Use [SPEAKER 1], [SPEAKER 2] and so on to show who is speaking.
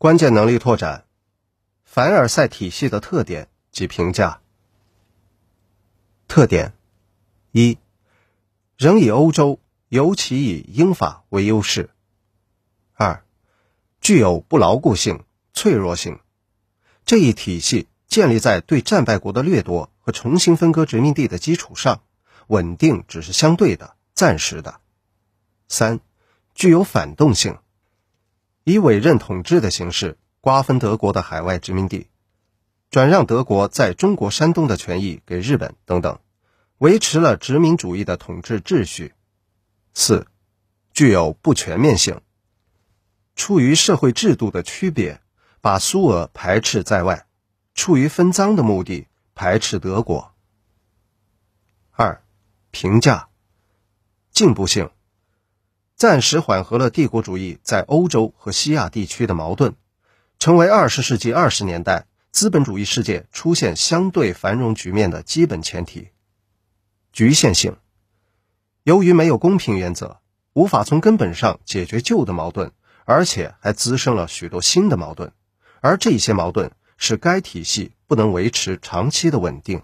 [SPEAKER 1] 关键能力拓展，凡尔赛体系的特点及评价。特点一，仍以欧洲，尤其以英法为优势。二，具有不牢固性、脆弱性。这一体系建立在对战败国的掠夺和重新分割殖民地的基础上，稳定只是相对的、暂时的。三，具有反动性。以委任统治的形式瓜分德国的海外殖民地，转让德国在中国山东的权益给日本等等，维持了殖民主义的统治秩序。四，具有不全面性。出于社会制度的区别，把苏俄排斥在外；出于分赃的目的，排斥德国。二，评价进步性。暂时缓和了帝国主义在欧洲和西亚地区的矛盾，成为二十世纪二十年代资本主义世界出现相对繁荣局面的基本前提。局限性，由于没有公平原则，无法从根本上解决旧的矛盾，而且还滋生了许多新的矛盾，而这些矛盾使该体系不能维持长期的稳定。